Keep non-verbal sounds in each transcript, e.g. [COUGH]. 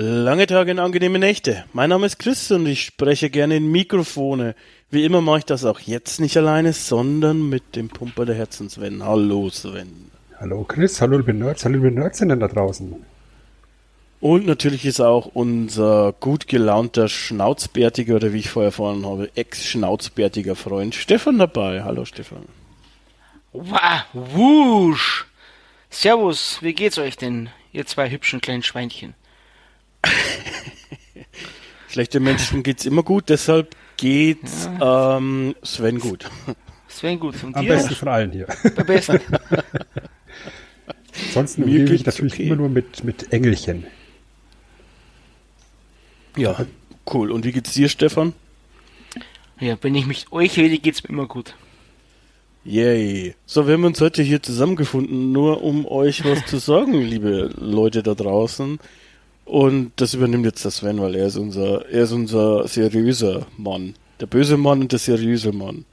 Lange Tage und angenehme Nächte. Mein Name ist Chris und ich spreche gerne in Mikrofone. Wie immer mache ich das auch jetzt nicht alleine, sondern mit dem Pumper der Herzen Sven. Hallo Sven. Hallo Chris, hallo liebe Nerds, hallo liebe Nerdsinnen da draußen. Und natürlich ist auch unser gut gelaunter Schnauzbärtiger, oder wie ich vorher erfahren habe, ex-Schnauzbärtiger Freund Stefan dabei. Hallo Stefan. Wow, wusch. Servus, wie geht's euch denn, ihr zwei hübschen kleinen Schweinchen? Schlechte Menschen geht's immer gut, deshalb geht's ähm, Sven gut. Sven gut, von Am dir? besten von allen hier. Am besten. Ansonsten Mir umgebe ich natürlich okay. immer nur mit, mit Engelchen. Ja, cool. Und wie geht's dir, Stefan? Ja, wenn ich mich euch rede, geht's mir immer gut. Yay. So, wir haben uns heute hier zusammengefunden, nur um euch was zu sagen, liebe Leute da draußen. Und das übernimmt jetzt der Sven, weil er ist unser, er ist unser seriöser Mann. Der böse Mann und der seriöse Mann.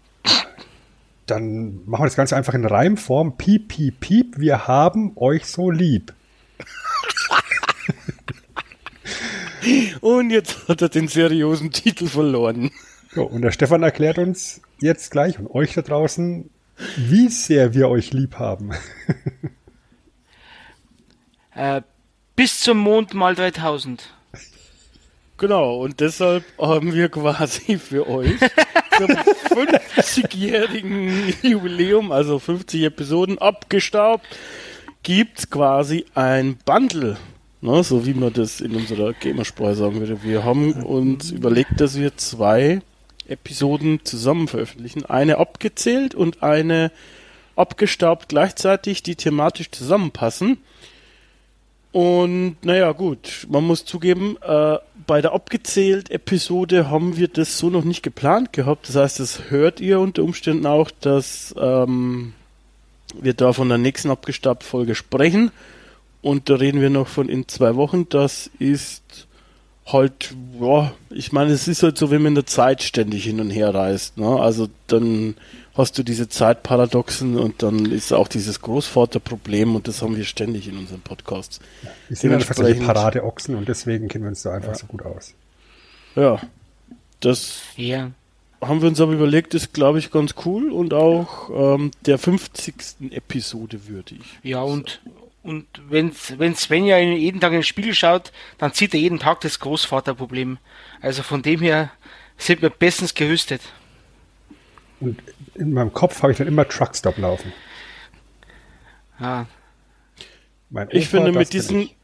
Dann machen wir das Ganze einfach in Reimform. Piep, piep, piep, wir haben euch so lieb. [LAUGHS] Und jetzt hat er den seriösen Titel verloren. So, und der Stefan erklärt uns jetzt gleich und euch da draußen, wie sehr wir euch lieb haben. Äh, bis zum Mond mal 3000. Genau, und deshalb haben wir quasi für euch zum 50-jährigen Jubiläum, also 50 Episoden abgestaubt, gibt's quasi ein Bundle. Ne, so wie man das in unserer Gamersprache sagen würde. Wir haben uns überlegt, dass wir zwei Episoden zusammen veröffentlichen. Eine abgezählt und eine abgestaubt gleichzeitig, die thematisch zusammenpassen. Und naja, gut, man muss zugeben, äh, bei der abgezählt Episode haben wir das so noch nicht geplant gehabt. Das heißt, das hört ihr unter Umständen auch, dass ähm, wir da von der nächsten abgestaubt Folge sprechen. Und da reden wir noch von in zwei Wochen. Das ist halt, ja, ich meine, es ist halt so, wenn man in der Zeit ständig hin und her reist. Ne? Also dann hast du diese Zeitparadoxen und dann ist auch dieses Großvaterproblem und das haben wir ständig in unseren Podcasts. Wir sind einfach solche Paradeochsen und deswegen kennen wir uns da einfach so gut aus. Ja, das Ja. haben wir uns aber überlegt, ist glaube ich ganz cool und auch ähm, der 50. Episode würdig. Ja, und, und wenn, wenn Sven ja jeden Tag in den Spiegel schaut, dann sieht er jeden Tag das Großvaterproblem. Also von dem her sind wir bestens gerüstet. Und in meinem Kopf habe ich dann immer Truckstop laufen. Ja. Mein Ich Opa, finde, mit diesen, ich.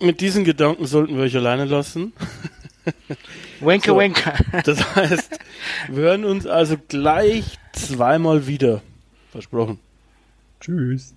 mit diesen Gedanken sollten wir euch alleine lassen. [LAUGHS] Wanker, So. wanker. [LAUGHS] Das heißt, wir hören uns also gleich zweimal wieder. Versprochen. Tschüss.